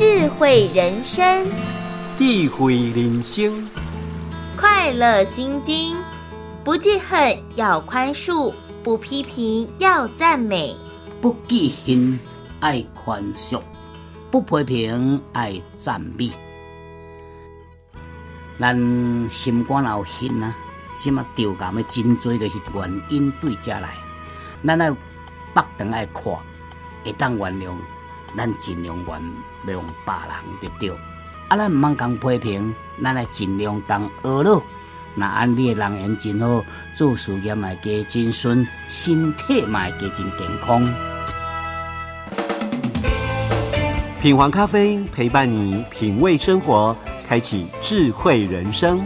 智慧人生，智慧人生，快乐心经，不记恨要宽恕，不批评要赞美，不记恨爱宽恕，不批评爱赞美。咱心肝有恨啊，什么丢感的真多，就是原因对遮来。咱要北长爱看，会当原谅，咱尽量原谅别人就对。啊，咱毋通讲批评，咱来尽量当学咯。那安你的人缘真好，做事业嘛加真顺，身体嘛加真健康。品皇咖啡陪伴你品味生活，开启智慧人生。